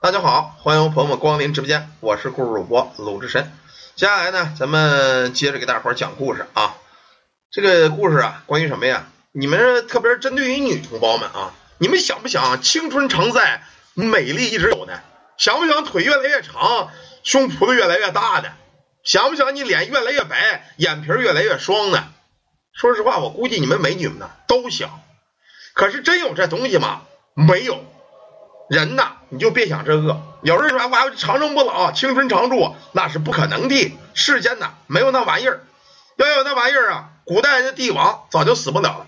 大家好，欢迎朋友们光临直播间，我是故事主播鲁智深。接下来呢，咱们接着给大伙儿讲故事啊。这个故事啊，关于什么呀？你们特别是针对于女同胞们啊，你们想不想青春常在，美丽一直有呢？想不想腿越来越长，胸脯子越来越大的？想不想你脸越来越白，眼皮越来越双呢？说实话，我估计你们美女们呢都想。可是真有这东西吗？没有。人呐，你就别想这个。有人说哇，长生不老，青春常驻，那是不可能的。世间呐，没有那玩意儿。要有那玩意儿啊，古代的帝王早就死不了了。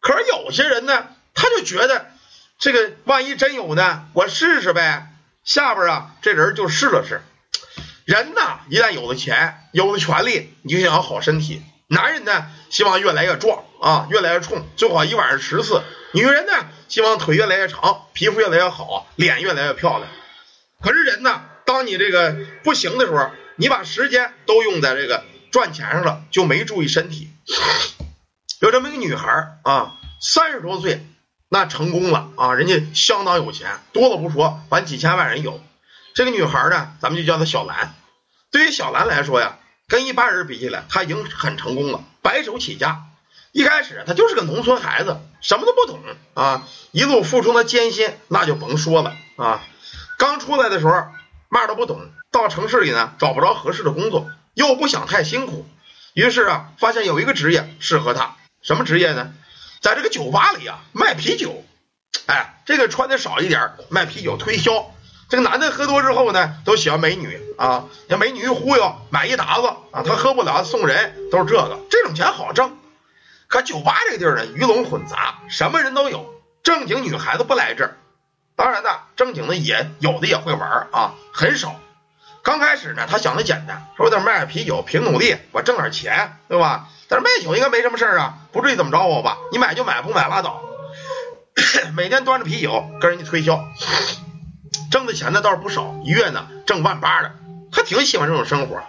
可是有些人呢，他就觉得这个万一真有呢，我试试呗。下边啊，这人就试了试。人呐，一旦有了钱，有了权利，你就想要好身体。男人呢，希望越来越壮啊，越来越冲，最好一晚上十次。女人呢，希望腿越来越长，皮肤越来越好，脸越来越漂亮。可是人呢，当你这个不行的时候，你把时间都用在这个赚钱上了，就没注意身体。有这么一个女孩啊，三十多岁，那成功了啊，人家相当有钱，多了不说，反正几千万人有。这个女孩呢，咱们就叫她小兰。对于小兰来说呀，跟一般人比起来，她已经很成功了，白手起家。一开始他就是个农村孩子，什么都不懂啊，一路付出的艰辛，那就甭说了啊。刚出来的时候，嘛都不懂，到城市里呢找不着合适的工作，又不想太辛苦，于是啊，发现有一个职业适合他，什么职业呢？在这个酒吧里啊卖啤酒，哎，这个穿的少一点，卖啤酒推销。这个男的喝多之后呢，都喜欢美女啊，那美女一忽悠，买一沓子啊，他喝不了送人，都是这个，这种钱好挣。可酒吧这个地儿呢，鱼龙混杂，什么人都有。正经女孩子不来这儿，当然呢，正经的也有的也会玩啊，很少。刚开始呢，他想的简单，说我得卖点啤酒，凭努力我挣点钱，对吧？但是卖酒应该没什么事儿啊，不至于怎么着我吧？你买就买，不买拉倒。每天端着啤酒跟人家推销，挣的钱呢倒是不少，一月呢挣万八的，他挺喜欢这种生活。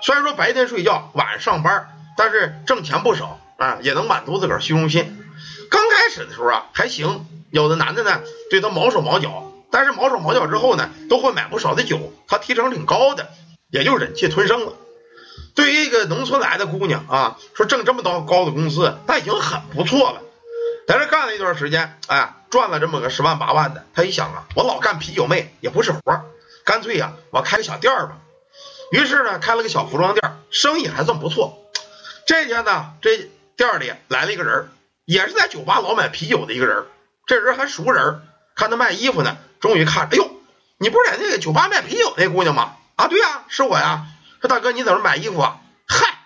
虽然说白天睡觉，晚上上班，但是挣钱不少。啊，也能满足自个儿虚荣心。刚开始的时候啊，还行。有的男的呢，对他毛手毛脚，但是毛手毛脚之后呢，都会买不少的酒，他提成挺高的，也就忍气吞声了。对于一个农村来的姑娘啊，说挣这么高高的工资，那已经很不错了。在这干了一段时间，哎，赚了这么个十万八万的，他一想啊，我老干啤酒妹也不是活，干脆呀，我开个小店吧。于是呢，开了个小服装店，生意还算不错。这天呢，这。店里来了一个人，也是在酒吧老买啤酒的一个人。这人还熟人，看他卖衣服呢，终于看，哎呦，你不是在那个酒吧卖啤酒那姑娘吗？啊，对呀，是我呀。说大哥，你怎么买衣服啊？嗨，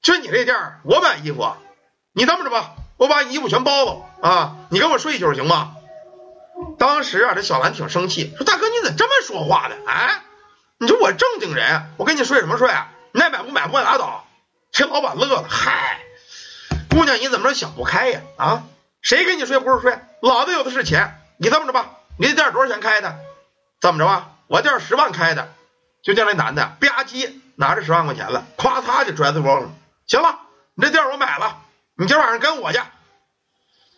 就你这店，我买衣服。你这么着吧，我把你衣服全包了啊，你跟我睡一宿行吗？当时啊，这小兰挺生气，说大哥，你怎么这么说话的？哎，你说我正经人，我跟你睡什么睡啊？你爱买不买不买拉倒。这老板乐了，嗨。姑娘，你怎么着想不开呀？啊，谁跟你睡不是睡？老子有的是钱。你这么着吧，你这店多少钱开的？怎么着吧？我店十万开的。就见那男的吧唧拿着十万块钱了，咵嚓就拽在包上。行了，你这店我买了，你今晚上跟我去。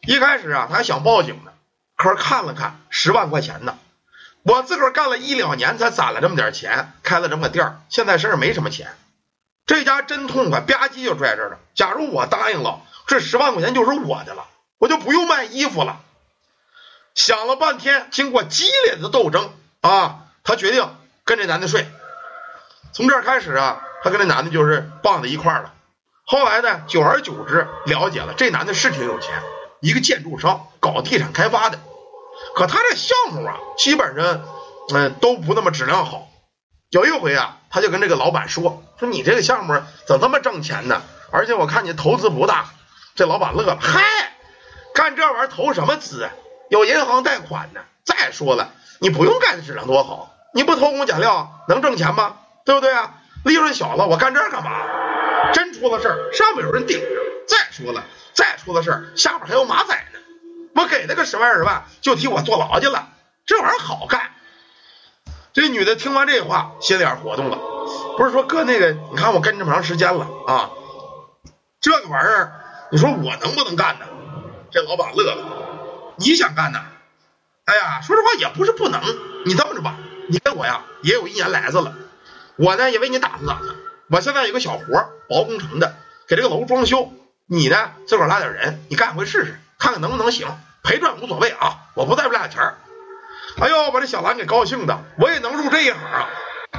一开始啊，他还想报警呢，可是看了看十万块钱呢，我自个儿干了一两年才攒了这么点钱，开了这么个店现在身上没什么钱。这家真痛快，吧唧就拽这儿了。假如我答应了，这十万块钱就是我的了，我就不用卖衣服了。想了半天，经过激烈的斗争啊，他决定跟这男的睡。从这儿开始啊，他跟这男的就是傍在一块儿了。后来呢，久而久之，了解了这男的是挺有钱，一个建筑商，搞地产开发的。可他这项目啊，基本上嗯都不那么质量好。有一回啊，他就跟这个老板说：“说你这个项目怎么这么挣钱呢？而且我看你投资不大。”这老板乐了：“嗨，干这玩意儿投什么资？有银行贷款呢。再说了，你不用干的质量多好，你不偷工减料能挣钱吗？对不对啊？利润小了，我干这干嘛？真出了事儿，上面有人顶着。再说了，再出了事儿，下边还有马仔呢。我给他个十万二十万，就替我坐牢去了。这玩意儿好干。”这女的听完这话，心里眼活动了，不是说哥那个，你看我跟这么长时间了啊，这个玩意儿，你说我能不能干呢？这老板乐了，你想干呢？哎呀，说实话也不是不能，你这么着吧，你跟我呀也有一年来子了，我呢也为你打听打听。我现在有个小活，包工程的，给这个楼装修，你呢自个拉点人，你干回试试，看看能不能行，赔赚无所谓啊，我不在乎俩钱儿。哎呦，把这小兰给高兴的，我也能入这一行啊。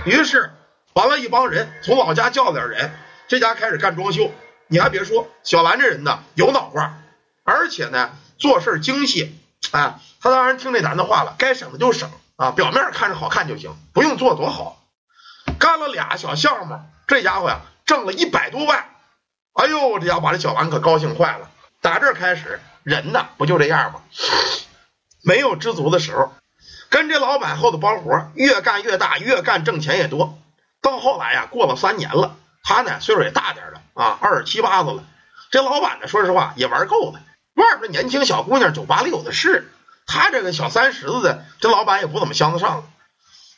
于是，完了，一帮人从老家叫了点人，这家开始干装修。你还别说，小兰这人呢有脑瓜，而且呢做事精细。啊，他当然听这男的话了，该省的就省啊，表面看着好看就行，不用做多好。干了俩小项目，这家伙呀挣了一百多万。哎呦，这家伙把这小兰可高兴坏了。打这开始，人呢不就这样吗？没有知足的时候。跟这老板后头包活，越干越大，越干挣钱也多。到后来呀，过了三年了，他呢岁数也大点了啊，二十七八子了。这老板呢，说实话也玩够了，外边年轻小姑娘酒吧里有的是，他这个小三十子的，这老板也不怎么相得上。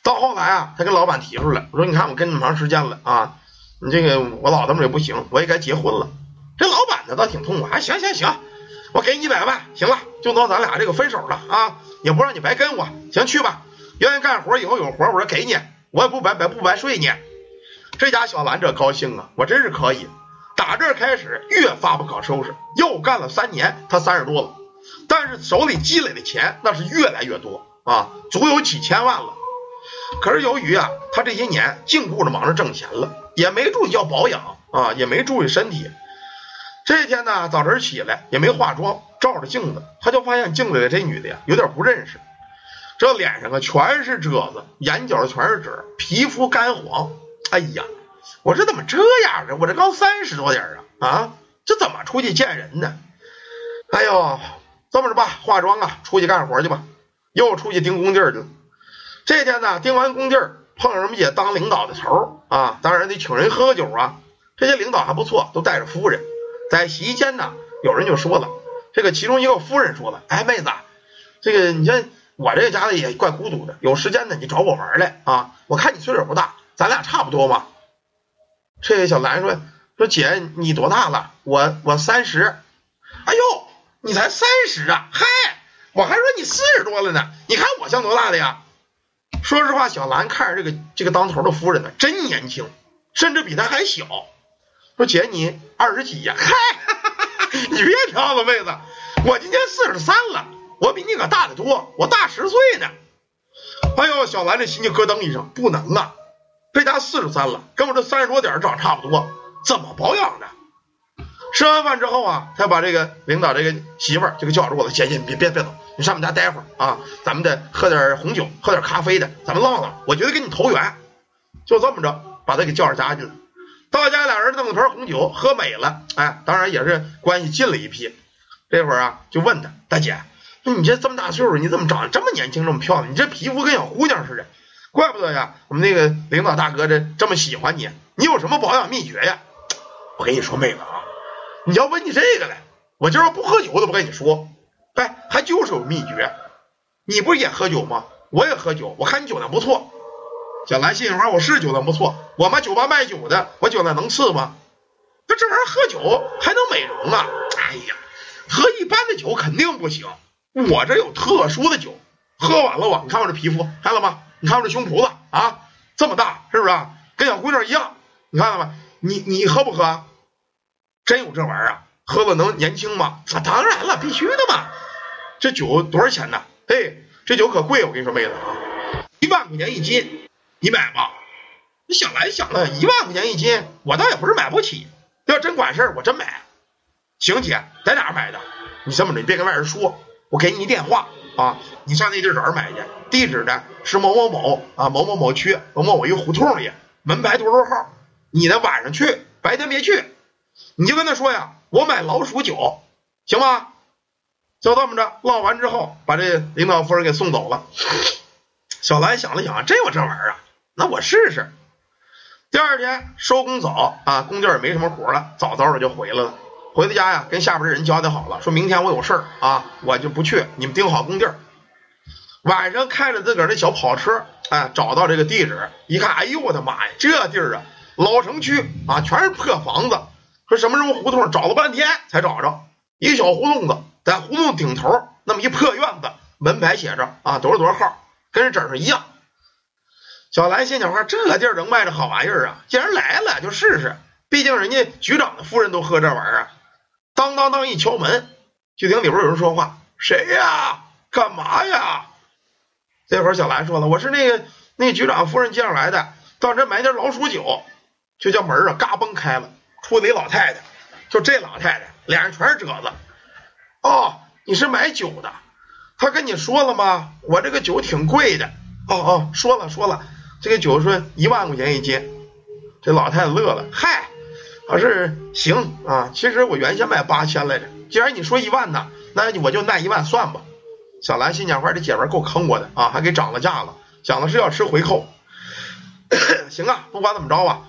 到后来啊，他跟老板提出来，我说你看我跟你那么长时间了啊，你这个我老这么也不行，我也该结婚了。这老板呢倒挺痛快，啊行行行，我给你一百万，行了，就当咱俩这个分手了啊。也不让你白跟我，行去吧。愿意干活，以后有活我说给你，我也不白白不白睡你。这家小兰这高兴啊，我真是可以。打这开始越发不可收拾，又干了三年，他三十多了，但是手里积累的钱那是越来越多啊，足有几千万了。可是由于啊，他这些年净顾着忙着挣钱了，也没注意要保养啊，也没注意身体。这天呢，早晨起来也没化妆。照着镜子，他就发现镜子里这女的呀，有点不认识。这脸上啊全是褶子，眼角全是褶，皮肤干黄。哎呀，我这怎么这样啊？我这刚三十多点啊啊，这怎么出去见人呢？哎呦，这么着吧，化妆啊，出去干活去吧。又出去盯工地去了。这天呢，盯完工地，碰上什么也当领导的头啊，当然得请人喝酒啊。这些领导还不错，都带着夫人。在席间呢，有人就说了。这个其中一个夫人说了：“哎，妹子，这个你看我这个家里也怪孤独的，有时间呢你找我玩来啊！我看你岁数不大，咱俩差不多嘛。”这个小兰说：“说姐你多大了？我我三十。哎呦，你才三十啊？嗨，我还说你四十多了呢。你看我像多大的呀？说实话，小兰看着这个这个当头的夫人呢，真年轻，甚至比她还小。说姐你二十几呀？嗨。” 你别挑了，妹子，我今年四十三了，我比你可大得多，我大十岁呢。哎呦，小兰这心就咯噔一声，不能啊，这家四十三了，跟我这三十多点长差不多，怎么保养的？吃完饭之后啊，他把这个领导这个媳妇儿就给叫住了，姐姐，你别别别走，你上我们家待会儿啊，咱们得喝点红酒，喝点咖啡的，咱们唠唠，我觉得跟你投缘。就这么着，把他给叫上家去了。到家俩人弄了瓶红酒，喝美了，哎，当然也是关系近了一批。这会儿啊，就问他大姐，那你这这么大岁数，你怎么长得这么年轻，这么漂亮？你这皮肤跟小姑娘似的，怪不得呀，我们那个领导大哥这这么喜欢你，你有什么保养秘诀呀？我跟你说，妹子啊，你要问你这个来，我今儿不喝酒都不跟你说，哎，还就是有秘诀。你不是也喝酒吗？我也喝酒，我看你酒量不错。小兰心里话，我是酒量不错，我们酒吧卖酒的，我酒量能次吗？那这玩意儿喝酒还能美容啊？哎呀，喝一般的酒肯定不行，我这有特殊的酒，喝完了吧？你看我这皮肤，看了吗？你看我这胸脯子啊，这么大，是不是？跟小姑娘一样，你看了吗？你你喝不喝？真有这玩意儿啊？喝了能年轻吗？啊，当然了，必须的嘛。这酒多少钱呢？嘿，这酒可贵，我跟你说，妹子啊，一万块钱一斤。你买吧，你想来想了，一万块钱一斤，我倒也不是买不起。要真管事儿，我真买。行姐，在哪儿买的？你这么着，你别跟外人说，我给你一电话啊，你上那地儿找人买去。地址呢是某某某啊，某某某区某某某一个胡同里，门牌多少号。你呢晚上去，白天别去。你就跟他说呀，我买老鼠酒，行吗？就这么着，唠完之后，把这领导夫人给送走了。小兰想了想，真有这玩意儿啊。那我试试。第二天收工早啊，工地也没什么活了，早早的就回来了。回到家呀，跟下边的人交代好了，说明天我有事儿啊，我就不去，你们盯好工地。晚上开着自个儿的小跑车，哎，找到这个地址，一看，哎呦我的妈呀，这地儿啊，老城区啊，全是破房子。说什么什么胡同，找了半天才找着一个小胡同子，在胡同顶头那么一破院子，门牌写着啊多少多少号，跟这整上一样。小兰心想话，这地儿能卖这好玩意儿啊？既然来了，就试试。毕竟人家局长的夫人都喝这玩意儿。当当当一敲门，就听里边有人说话：“谁呀？干嘛呀？”这会儿小兰说了：“我是那个那局长夫人介绍来的，到这买点老鼠酒。”就叫门啊，嘎嘣开了，出来一老太太。就这老太太脸上全是褶子。哦，你是买酒的？他跟你说了吗？我这个酒挺贵的。哦哦，说了说了，这个酒说一万块钱一斤。这老太太乐了，嗨，要是行啊，其实我原先卖八千来着。既然你说一万呢，那我就那一万算吧。小兰心讲话，这姐们够坑我的啊，还给涨了价了，想的是要吃回扣。行啊，不管怎么着吧，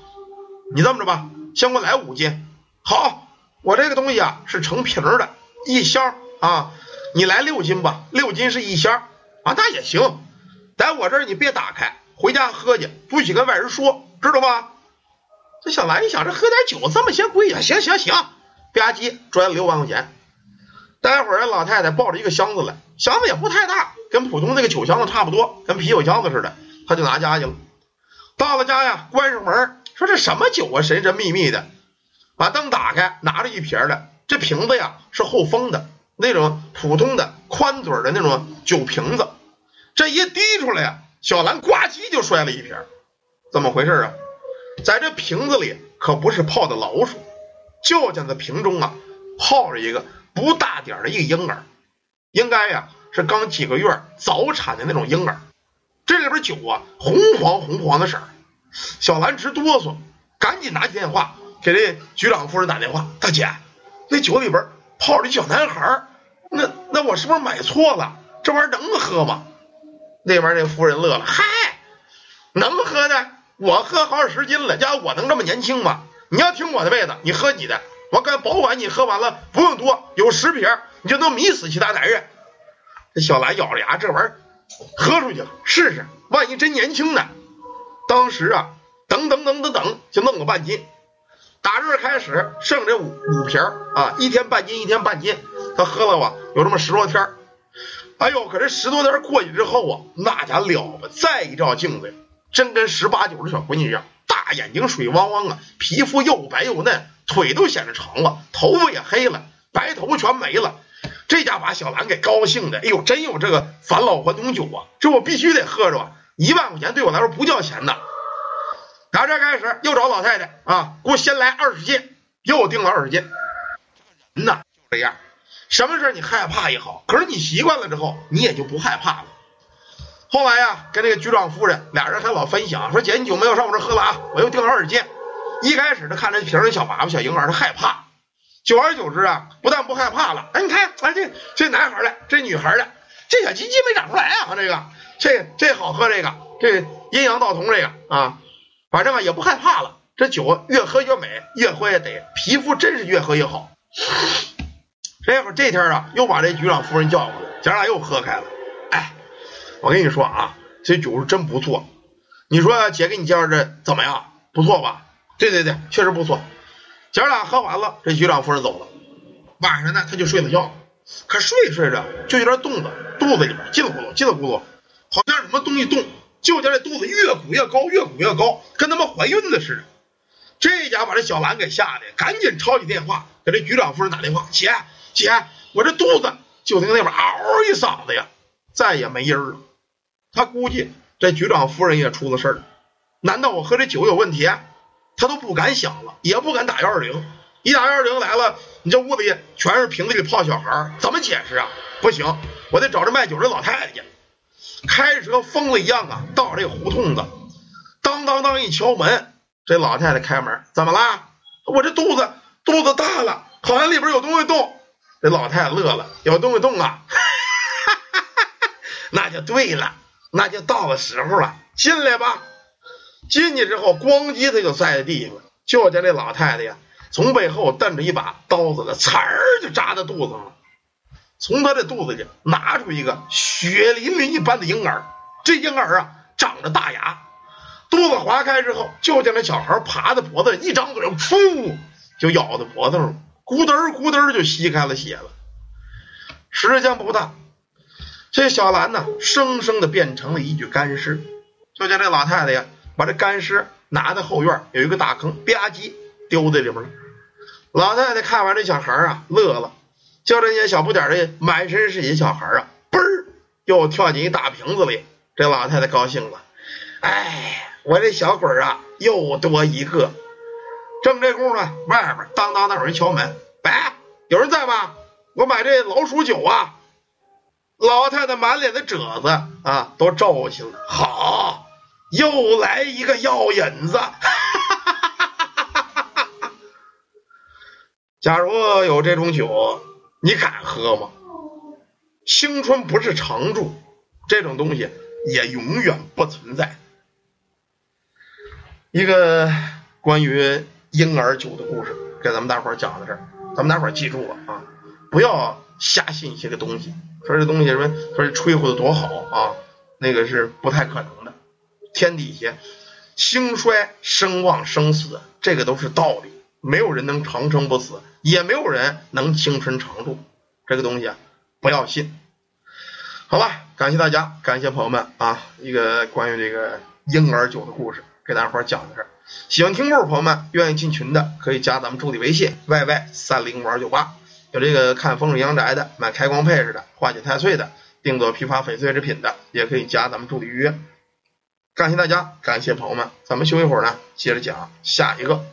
你这么着吧，先给我来五斤。好，我这个东西啊是成瓶的，一箱啊，你来六斤吧，六斤是一箱啊，那也行。在我这儿你别打开，回家喝去，不许跟外人说，知道吧？这小兰一想，这喝点酒这么些贵呀？行行行，吧唧赚了六万块钱。待会儿人老太太抱着一个箱子来，箱子也不太大，跟普通那个酒箱子差不多，跟啤酒箱子似的，他就拿家去了。到了家呀，关上门，说这什么酒啊，神神秘秘的。把灯打开，拿着一瓶来，这瓶子呀是后封的，那种普通的宽嘴的那种酒瓶子。这一滴出来呀，小兰呱唧就摔了一瓶。怎么回事啊？在这瓶子里可不是泡的老鼠，就见这瓶中啊泡着一个不大点的一个婴儿，应该呀是刚几个月早产的那种婴儿。这里边酒啊红黄红黄的色儿，小兰直哆嗦，赶紧拿起电话给这局长夫人打电话：“大姐，那酒里边泡着一小男孩，那那我是不是买错了？这玩意儿能喝吗？”那边那夫人乐了，嗨，能喝的，我喝好几十斤了，家伙我能这么年轻吗？你要听我的妹子，你喝你的，我敢保管你喝完了不用多，有十瓶你就能迷死其他男人。这小兰咬着牙，这玩意儿喝出去了，试试，万一真年轻呢？当时啊，等等等等等，就弄了半斤，打这开始剩这五五瓶啊，一天半斤，一天半斤，他喝了吧，有这么十多天。哎呦，可这十多天过去之后啊，那家了不，再一照镜子，真跟十八九的小闺女一样，大眼睛水汪汪啊，皮肤又白又嫩，腿都显得长了，头发也黑了，白头全没了。这家把小兰给高兴的，哎呦，真有这个返老还童酒啊，这我必须得喝着！一万块钱对我来说不叫钱呐。打这开始又找老太太啊，给我先来二十斤，又订了二十斤。人呐，就这样。什么事你害怕也好，可是你习惯了之后，你也就不害怕了。后来呀，跟那个局长夫人俩人还老分享，说姐你酒没有上我这喝了啊，我又订了二十斤。一开始他看着瓶里小娃娃小婴儿，他害怕。久而久之啊，不但不害怕了，哎，你看，哎这这男孩的，这女孩的，这小鸡鸡没长出来啊，这个这这好喝，这个这阴阳道同这个啊，反正啊也不害怕了。这酒越喝越美，越喝越得，皮肤真是越喝越好。这会儿这天啊，又把这局长夫人叫过来，姐俩又喝开了。哎，我跟你说啊，这酒是真不错。你说姐给你介绍这怎么样？不错吧？对对对，确实不错。姐俩喝完了，这局长夫人走了。晚上呢，他就睡了觉。可睡着睡着，就有点动的，肚子里边叽里咕噜，叽里咕噜，好像什么东西动。就见这肚子越鼓越高，越鼓越高，跟他妈怀孕了似的。这家把这小兰给吓得，赶紧抄起电话给这局长夫人打电话，姐。姐，我这肚子就听那边嗷一嗓子呀，再也没音儿了。他估计这局长夫人也出了事儿，难道我喝这酒有问题？他都不敢想了，也不敢打幺二零。一打幺二零来了，你这屋里全是瓶子里泡小孩，怎么解释啊？不行，我得找这卖酒的老太太去。开着车疯了一样啊，到这胡同子，当当当一敲门，这老太太开门，怎么啦？我这肚子肚子大了，好像里边有东西动。这老太太乐了，有东西动啊，那就对了，那就到了时候了，进来吧。进去之后，咣叽他就栽在地上了。就见这老太太呀，从背后瞪着一把刀子的，刺儿就扎在肚子上了。从他的肚子里拿出一个血淋淋一般的婴儿，这婴儿啊长着大牙，肚子划开之后，就见那小孩爬在脖子上，一张嘴，噗，就咬在脖子上了。咕噔咕噔就吸开了血了，时间不大，这小兰呢，生生的变成了一具干尸。就见这老太太呀，把这干尸拿到后院有一个大坑，吧唧丢在里边了。老太太看完这小孩啊，乐了。就这些小不点的满身是血小孩啊，嘣儿又跳进一大瓶子里。这老太太高兴了，哎，我这小鬼啊又多一个。正这功夫呢，外边当当的有人敲门，喂，有人在吗？我买这老鼠酒啊。老太太满脸的褶子啊，都皱起了。好，又来一个药引子。假如有这种酒，你敢喝吗？青春不是常驻，这种东西也永远不存在。一个关于婴儿酒的故事，给咱们大伙讲到这儿，咱们大伙记住了啊，不要瞎信一些个东西。说这东西什么？说吹呼的多好啊，那个是不太可能的。天底下兴衰、声旺、生死，这个都是道理。没有人能长生不死，也没有人能青春常驻。这个东西，不要信。好吧，感谢大家，感谢朋友们啊，一个关于这个婴儿酒的故事，给大伙讲到这儿。喜欢听故事朋友们，愿意进群的可以加咱们助理微信：yy 三零五二九八。有这个看风水阳宅的，买开光配饰的，化解太岁的，定做批发翡翠制品的，也可以加咱们助理预约。感谢大家，感谢朋友们，咱们休息会儿呢，接着讲下一个。